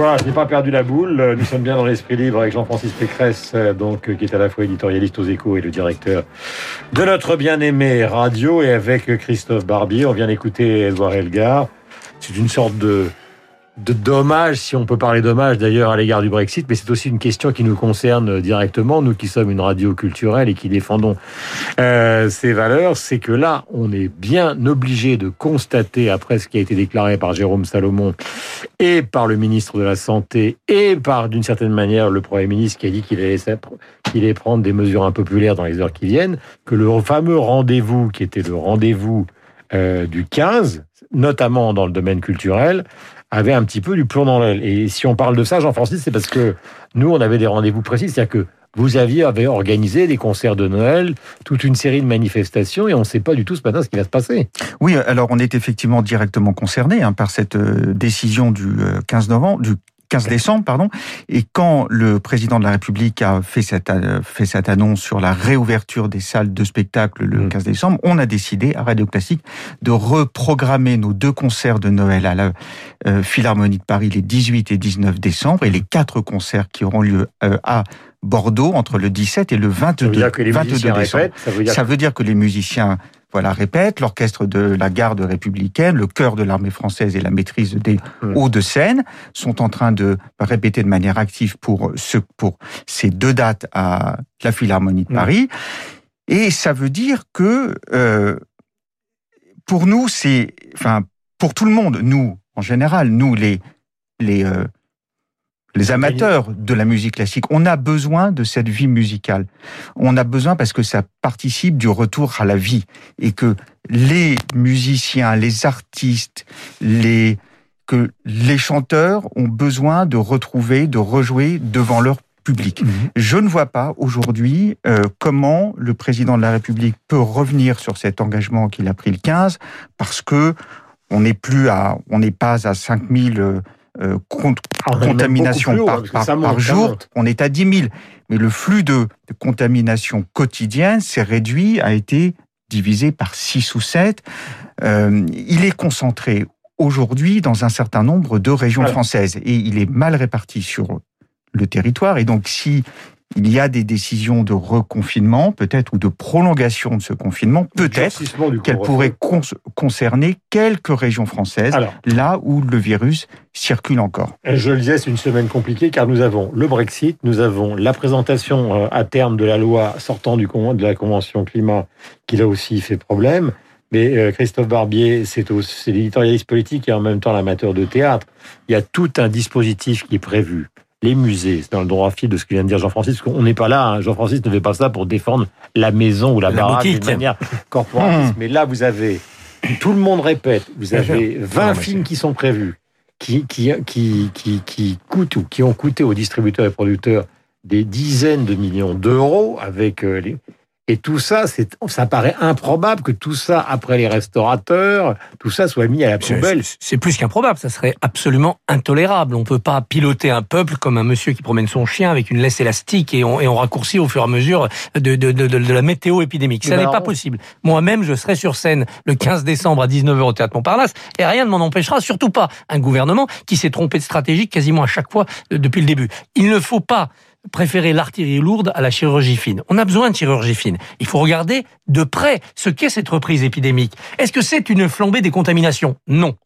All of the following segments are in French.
Voilà, je n'ai pas perdu la boule. Nous sommes bien dans l'esprit libre avec Jean-Francis Pécresse, euh, donc, qui est à la fois éditorialiste aux échos et le directeur de notre bien-aimé radio, et avec Christophe Barbier. On vient d'écouter Edouard Elgar. C'est une sorte de, de dommage, si on peut parler dommage d'ailleurs à l'égard du Brexit, mais c'est aussi une question qui nous concerne directement, nous qui sommes une radio culturelle et qui défendons euh, ces valeurs, c'est que là, on est bien obligé de constater, après ce qui a été déclaré par Jérôme Salomon et par le ministre de la Santé et par, d'une certaine manière, le Premier ministre qui a dit qu'il allait, allait prendre des mesures impopulaires dans les heures qui viennent, que le fameux rendez-vous qui était le rendez-vous euh, du 15, notamment dans le domaine culturel, avait un petit peu du plomb dans l'aile. Et si on parle de ça, Jean-Francis, c'est parce que nous, on avait des rendez-vous précis. C'est-à-dire que vous aviez avait organisé des concerts de Noël, toute une série de manifestations, et on ne sait pas du tout ce matin ce qui va se passer. Oui, alors on est effectivement directement concerné hein, par cette euh, décision du 15 euh, novembre, 15 décembre, pardon. Et quand le président de la République a fait cette, euh, fait cette annonce sur la réouverture des salles de spectacle le 15 mm. décembre, on a décidé à Radio Classique de reprogrammer nos deux concerts de Noël à la euh, Philharmonie de Paris les 18 et 19 décembre et les quatre concerts qui auront lieu euh, à Bordeaux entre le 17 et le 22, 22 décembre. ça veut dire que les musiciens voilà, répète, l'orchestre de la garde républicaine, le chœur de l'armée française et la maîtrise des Hauts-de-Seine sont en train de répéter de manière active pour, ce, pour ces deux dates à la Philharmonie de Paris. Et ça veut dire que euh, pour nous, c'est, enfin, pour tout le monde, nous, en général, nous, les, les, euh, les amateurs de la musique classique, on a besoin de cette vie musicale. On a besoin parce que ça participe du retour à la vie et que les musiciens, les artistes, les que les chanteurs ont besoin de retrouver, de rejouer devant leur public. Mhm. Je ne vois pas aujourd'hui euh, comment le président de la République peut revenir sur cet engagement qu'il a pris le 15 parce que on n'est plus à, on n'est pas à 5000 euh, ah, contamination par, par, jour, on est à 10 000. Mais le flux de, contamination quotidienne s'est réduit, a été divisé par 6 ou 7. Euh, il est concentré aujourd'hui dans un certain nombre de régions françaises et il est mal réparti sur le territoire. Et donc, si il y a des décisions de reconfinement, peut-être, ou de prolongation de ce confinement, peut-être qu'elles pourraient concerner quelques régions françaises, là où le virus circule encore. Je le disais, c'est une semaine compliquée car nous avons le Brexit, nous avons la présentation euh, à terme de la loi sortant du, de la Convention climat qui là aussi fait problème. Mais euh, Christophe Barbier, c'est l'éditorialiste politique et en même temps l'amateur de théâtre. Il y a tout un dispositif qui est prévu les musées. C'est dans le droit fil de ce que vient de dire Jean-Francis. On n'est pas là. Hein. Jean-Francis ne fait pas ça pour défendre la maison ou la, baraque de manière corporatiste. Mmh. Mais là, vous avez, tout le monde répète, vous avez 20 films qui sont prévus, qui, qui, qui, qui, qui coûtent ou qui ont coûté aux distributeurs et producteurs des dizaines de millions d'euros avec euh, les, et tout ça, ça paraît improbable que tout ça, après les restaurateurs, tout ça soit mis à la poubelle. C'est plus qu'improbable, ça serait absolument intolérable. On peut pas piloter un peuple comme un monsieur qui promène son chien avec une laisse élastique et on, et on raccourcit au fur et à mesure de, de, de, de la météo épidémique. Ça n'est pas possible. Moi-même, je serai sur scène le 15 décembre à 19h au Théâtre Montparnasse et rien ne m'en empêchera, surtout pas un gouvernement qui s'est trompé de stratégie quasiment à chaque fois euh, depuis le début. Il ne faut pas préférer l'artillerie lourde à la chirurgie fine. On a besoin de chirurgie fine. Il faut regarder de près ce qu'est cette reprise épidémique. Est-ce que c'est une flambée des contaminations? Non.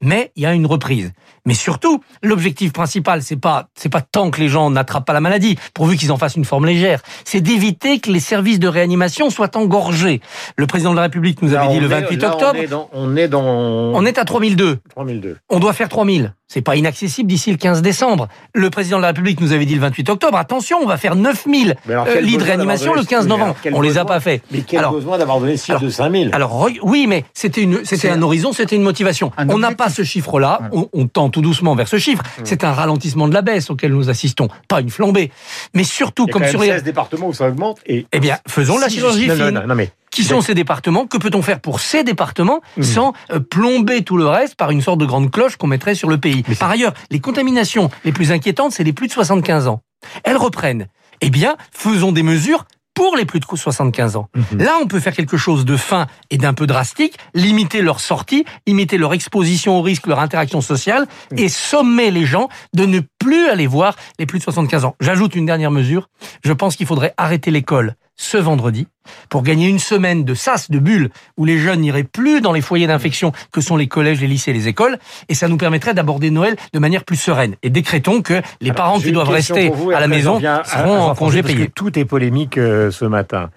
Mais il y a une reprise. Mais surtout, l'objectif principal, c'est pas, c'est pas tant que les gens n'attrapent pas la maladie, pourvu qu'ils en fassent une forme légère. C'est d'éviter que les services de réanimation soient engorgés. Le président de la République nous avait dit le 28 octobre. On est, dans, on est dans. On est à 3002. 3002. On doit faire 3000. C'est pas inaccessible d'ici le 15 décembre. Le président de la République nous avait dit le 28 octobre, attention, on va faire 9000 euh, lits de réanimation le 15 novembre. On les a pas fait. Mais quel alors, besoin d'avoir donné 6 de 5000 Alors oui, mais c'était une, c'était un horizon, c'était une motivation. on n'a pas ce chiffre-là. On, on, tend tout doucement vers ce chiffre. C'est un ralentissement de la baisse auquel nous assistons, pas une flambée. Mais surtout, Il y a comme quand sur même 16 départements où ça augmente. Et eh bien, faisons la chirurgie fine. non, mais Qui sont ces départements Que peut-on faire pour ces départements mmh. sans euh, plomber tout le reste par une sorte de grande cloche qu'on mettrait sur le pays Par ailleurs, les contaminations les plus inquiétantes, c'est les plus de 75 ans. Elles reprennent. Eh bien, faisons des mesures pour les plus de 75 ans. Mhm. Là, on peut faire quelque chose de fin et d'un peu drastique, limiter leur sortie, limiter leur exposition au risque, leur interaction sociale, et sommer les gens de ne plus aller voir les plus de 75 ans. J'ajoute une dernière mesure. Je pense qu'il faudrait arrêter l'école ce vendredi pour gagner une semaine de sas, de bulle, où les jeunes n'iraient plus dans les foyers d'infection que sont les collèges, les lycées, les écoles, et ça nous permettrait d'aborder Noël de manière plus sereine. Et décrétons que les parents qui doivent rester à la maison seront en congé payé. Tout est polémique euh, ce matin.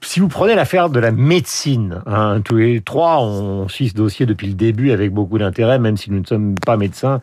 Si vous prenez l'affaire de la médecine, hein, tous les trois, on suit ce dossier depuis le début avec beaucoup d'intérêt, même si nous ne sommes pas médecins,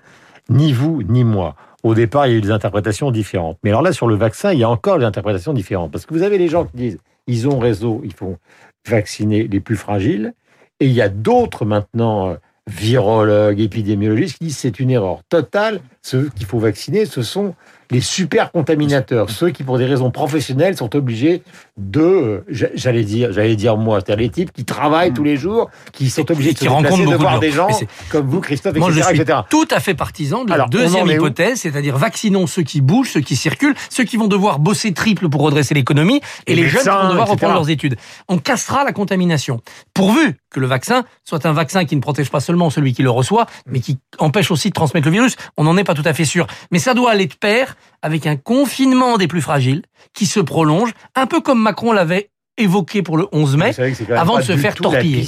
ni vous, ni moi. Au départ, il y a eu des interprétations différentes. Mais alors là, sur le vaccin, il y a encore des interprétations différentes. Parce que vous avez les gens qui disent, ils ont réseau, ils font vacciner les plus fragiles. Et il y a d'autres maintenant, euh, virologues, épidémiologistes, qui disent c'est une erreur totale. Ceux qu'il faut vacciner, ce sont les super contaminateurs, ceux qui pour des raisons professionnelles sont obligés de, j'allais dire, j'allais dire moi, c'est-à-dire les types qui travaillent tous les jours, qui sont obligés de se déplacer, de voir des gens comme vous, Christophe, moi, etc., je suis Tout à fait partisan de la deuxième hypothèse, c'est-à-dire vaccinons ceux qui bougent, ceux qui circulent, ceux qui vont devoir bosser triple pour redresser l'économie, et les, jeunes qui vont devoir reprendre leurs études. On cassera la contamination, pourvu que le vaccin soit un vaccin qui ne protège pas seulement celui qui le reçoit, mais qui empêche aussi de transmettre le virus. On n'en est pas tout à fait sûr, mais ça doit aller de pair avec un confinement des plus fragiles qui se prolonge, un peu comme Macron l'avait évoqué pour le 11 mai, avant de se faire torpiller.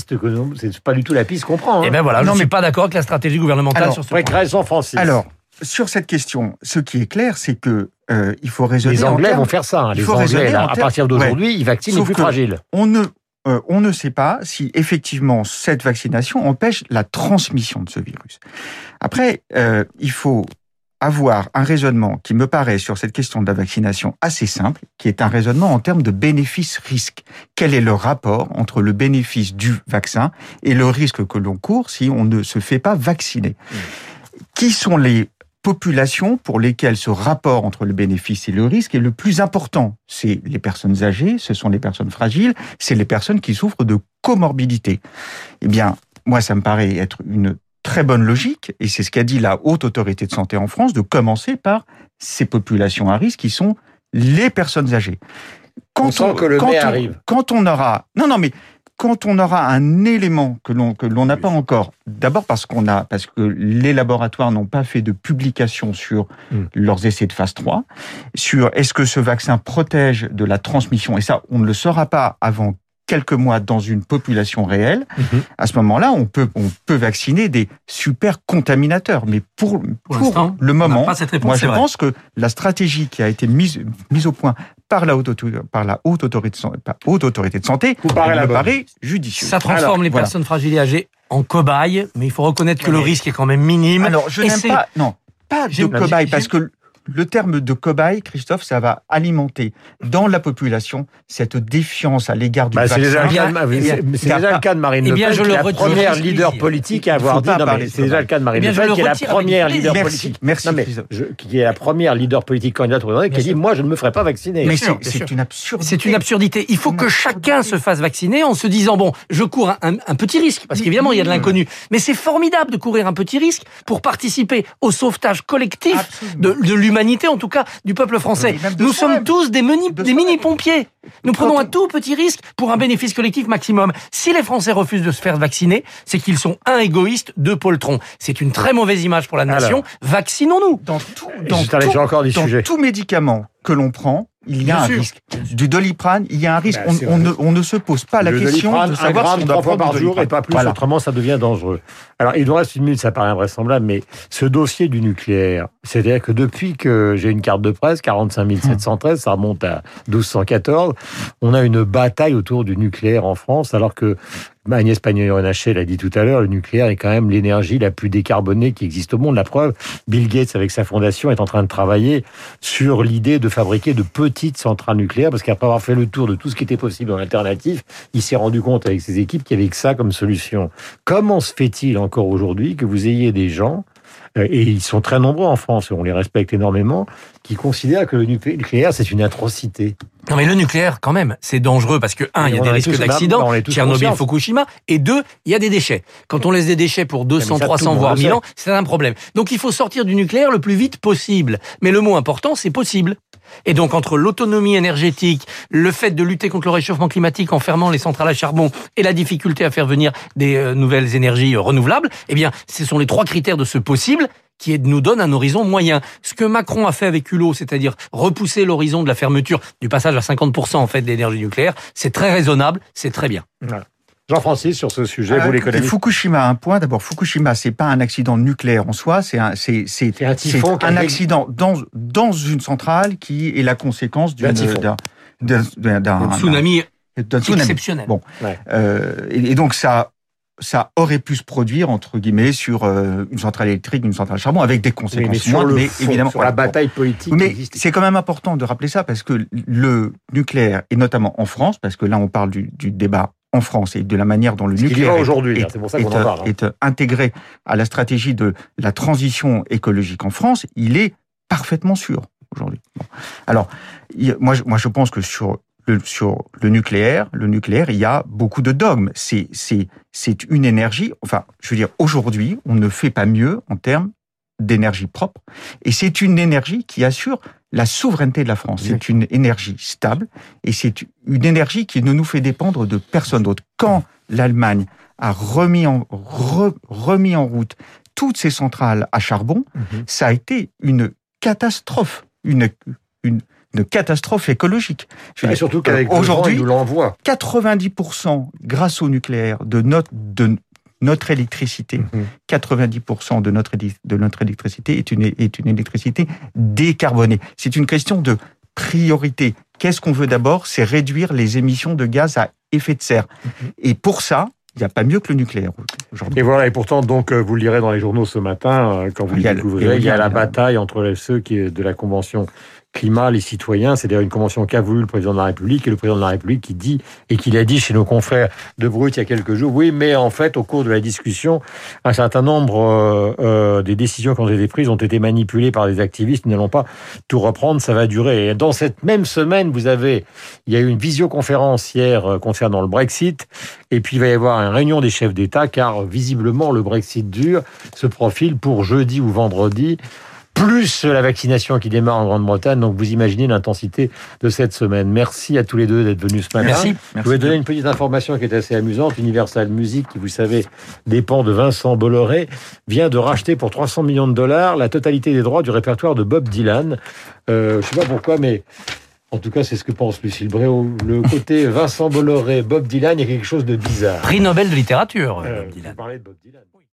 C'est pas du tout la piste qu'on prend. Hein. Eh ben voilà, non, je ne suis pas d'accord avec la stratégie gouvernementale sur ce point. Alors, sur cette question, ce qui est clair, c'est que euh, il faut raisonner. Les Anglais vont faire ça. Hein, les Anglais, à partir d'aujourd'hui, ils vaccinent les plus fragiles. On ne, euh, on ne sait pas si effectivement cette vaccination empêche la transmission de ce virus. Après, euh, il faut avoir un raisonnement qui me paraît sur cette question de la vaccination assez simple, qui est un raisonnement en termes de bénéfice-risque. Quel est le rapport entre le bénéfice du vaccin et le risque que l'on court si on ne se fait pas vacciner? Mmh. Qui sont les populations pour lesquelles ce rapport entre le bénéfice et le risque est le plus important C'est les personnes âgées, ce sont les personnes fragiles, c'est les personnes qui souffrent de comorbidité. Eh bien, moi, ça me paraît être une très bonne logique, et c'est ce qu'a dit la haute autorité de santé en France, de commencer par ces populations à risque qui sont les personnes âgées. Quand on, que le quand arrive. Quand on aura, non, non, mais quand on aura un élément que l'on que l'on n'a pas encore, d'abord parce qu'on a parce que les laboratoires n'ont pas fait de publication sur hmm. leurs essais de phase 3, sur est-ce que ce vaccin protège de la transmission et ça on ne le saura pas avant quelques mois dans une population réelle, mhm. à ce moment-là, on peut, on peut vacciner des super contaminateurs. Mais pour, pour, le moment, moi je pense que la stratégie qui a été mise, mise au point par la haute, par la haute, autorité, haute autorité de santé me paraît judicieuse. Ça transforme les personnes fragiles et âgées en cobayes, mais il faut reconnaître que le risque est quand même minime. Alors, je n'aime pas, non, pas de cobayes, parce que le terme de cobaye, Christophe, ça va alimenter dans la population cette défiance à l'égard du bah, vaccin. C'est déjà, le cas de Marine Le Pen, qui est la première leader politique à avoir dit. C'est déjà le cas de Marine Le Pen, qui est la première leader politique. Merci. qui est la première leader politique candidate au qui a dit moi je ne me ferai pas vacciner. Mais c'est une absurdité. C'est une absurdité. Il faut que chacun se fasse vacciner en se disant bon, je cours un, petit risque parce qu'évidemment il y a de l'inconnu, mais c'est formidable de courir un petit risque pour participer au sauvetage collectif de, de l'humanité en tout cas, du peuple français. Nous sommes tous des, des mini-pompiers. Nous prenons un tout petit risque pour un bénéfice collectif maximum. Si les Français refusent de se faire vacciner, c'est qu'ils sont un égoïste, deux poltrons. C'est une très mauvaise image pour la nation. Vaccinons-nous. Dans tout, dans, dans tout médicament que l'on prend, il y a un risque. Du doliprane, il y a un risque. Ben, on, ne, se pose pas la question de savoir si on doit prendre par jour et pas plus, autrement ça devient dangereux. Alors, il nous reste une minute, ça paraît invraisemblable, mais ce dossier du nucléaire, c'est-à-dire que depuis que j'ai une carte de presse, 45 713, ça remonte à 1214, on a une bataille autour du nucléaire en France, alors que Agnès Pannier-Runacher l'a dit tout à l'heure, le nucléaire est quand même l'énergie la plus décarbonée qui existe au monde. La preuve, Bill Gates, avec sa fondation, est en train de travailler sur l'idée de fabriquer de petites centrales nucléaires, parce qu'après avoir fait le tour de tout ce qui était possible en alternatif, il s'est rendu compte avec ses équipes qu'il y avait que ça comme solution. Comment se fait-il encore aujourd'hui que vous ayez des gens et ils sont très nombreux en France, on les respecte énormément, qui considèrent que le nucléaire, c'est une atrocité. Non mais le nucléaire, quand même, c'est dangereux parce que, un, il y a des risques d'accident, Tchernobyl, Fukushima, et deux, il y a des déchets. Quand on laisse des déchets pour 200, 300, voire 1000 ans, c'est un problème. Donc il faut sortir du nucléaire le plus vite possible. Mais le mot important, c'est possible. Et donc entre l'autonomie énergétique, le fait de lutter contre le réchauffement climatique en fermant les centrales à charbon et la difficulté à faire venir des euh, nouvelles énergies euh, renouvelables, eh bien, ce sont les trois critères de ce possible qui nous donne un horizon moyen. Ce que Macron a fait avec Hulot, c'est-à-dire repousser l'horizon de la fermeture du passage à 50% en fait d'énergie nucléaire, c'est très raisonnable, c'est très bien. Jean-Francis, sur ce sujet, vous les Fukushima, un point. D'abord, Fukushima, c'est pas un accident nucléaire en soi, c'est un, c'est, c'est, un, un accident dans, dans une centrale qui est la conséquence d'un, d'un, d'un, tsunami exceptionnel. Bon, euh, et, donc ça, ça aurait pu se produire entre guillemets sur euh, une centrale électrique, une centrale à charbon, avec des conséquences mais sur mais évidemment sur la bataille politique. Mais c'est quand même important de rappeler ça parce que le nucléaire et notamment en France, parce que là on parle du, du débat en France et de la manière dont le nucléaire est, est, pour ça est, hein. est, intégré à la stratégie de la transition écologique en France, il est parfaitement sûr aujourd'hui. Alors, moi, moi, je pense que sur le, sur le nucléaire, le nucléaire, il y a beaucoup de dogmes. C'est, c'est, c'est une énergie. Enfin, je veux dire, aujourd'hui, on ne fait pas mieux en termes d'énergie propre. Et c'est une énergie qui assure la souveraineté de la France. C'est une énergie stable et c'est une énergie qui ne nous fait dépendre de personne d'autre. Quand l'Allemagne a remis en, remis en route toutes ses centrales à charbon, mhm. ça a été une catastrophe, une, une, catastrophe écologique. Et surtout qu'avec aujourd'hui, 90% grâce au nucléaire de notre, de, notre électricité, 90% mhm. de notre, de notre électricité est une, est une électricité décarbonée. C'est une question de priorité. Qu'est-ce qu'on veut d'abord? C'est réduire les émissions de gaz à effet de serre. Mhm. Et pour ça, il n'y a pas mieux que le nucléaire aujourd'hui. Et voilà, et pourtant, donc, euh, vous le lirez dans les journaux ce matin, euh, quand vous le découvrirez, il y a la bataille entre ceux qui, de la Convention climat, les citoyens. C'est d'ailleurs une convention qu'a voulu le président de la République et le président de la République qui dit et qui l'a dit chez nos confrères de Brut il y a quelques jours. Oui, mais en fait, au cours de la discussion, un certain nombre euh, euh, des décisions qui ont été prises ont été manipulées par des activistes. Nous n'allons pas tout reprendre, ça va durer. Dans cette même semaine, vous avez, il y a eu une visioconférence hier euh, concernant le Brexit, et puis il va y avoir une réunion des chefs d'État, car visiblement le Brexit dur se profile pour jeudi ou vendredi plus la vaccination qui démarre en Grande-Bretagne. Donc vous imaginez l'intensité de cette semaine. Merci à tous les deux d'être venus ce matin. Merci. Je vais donner une petite information qui est assez amusante. Universal Music, qui vous savez dépend de Vincent Bolloré, vient de racheter pour 300 millions de dollars la totalité des droits du répertoire de Bob Dylan. Euh, je sais pas pourquoi, mais en tout cas, c'est ce que pense Lucille Bréau. Le côté Vincent Bolloré, Bob Dylan, il y a quelque chose de bizarre. Prix Nobel de littérature, euh, Bob Dylan. de Bob Dylan.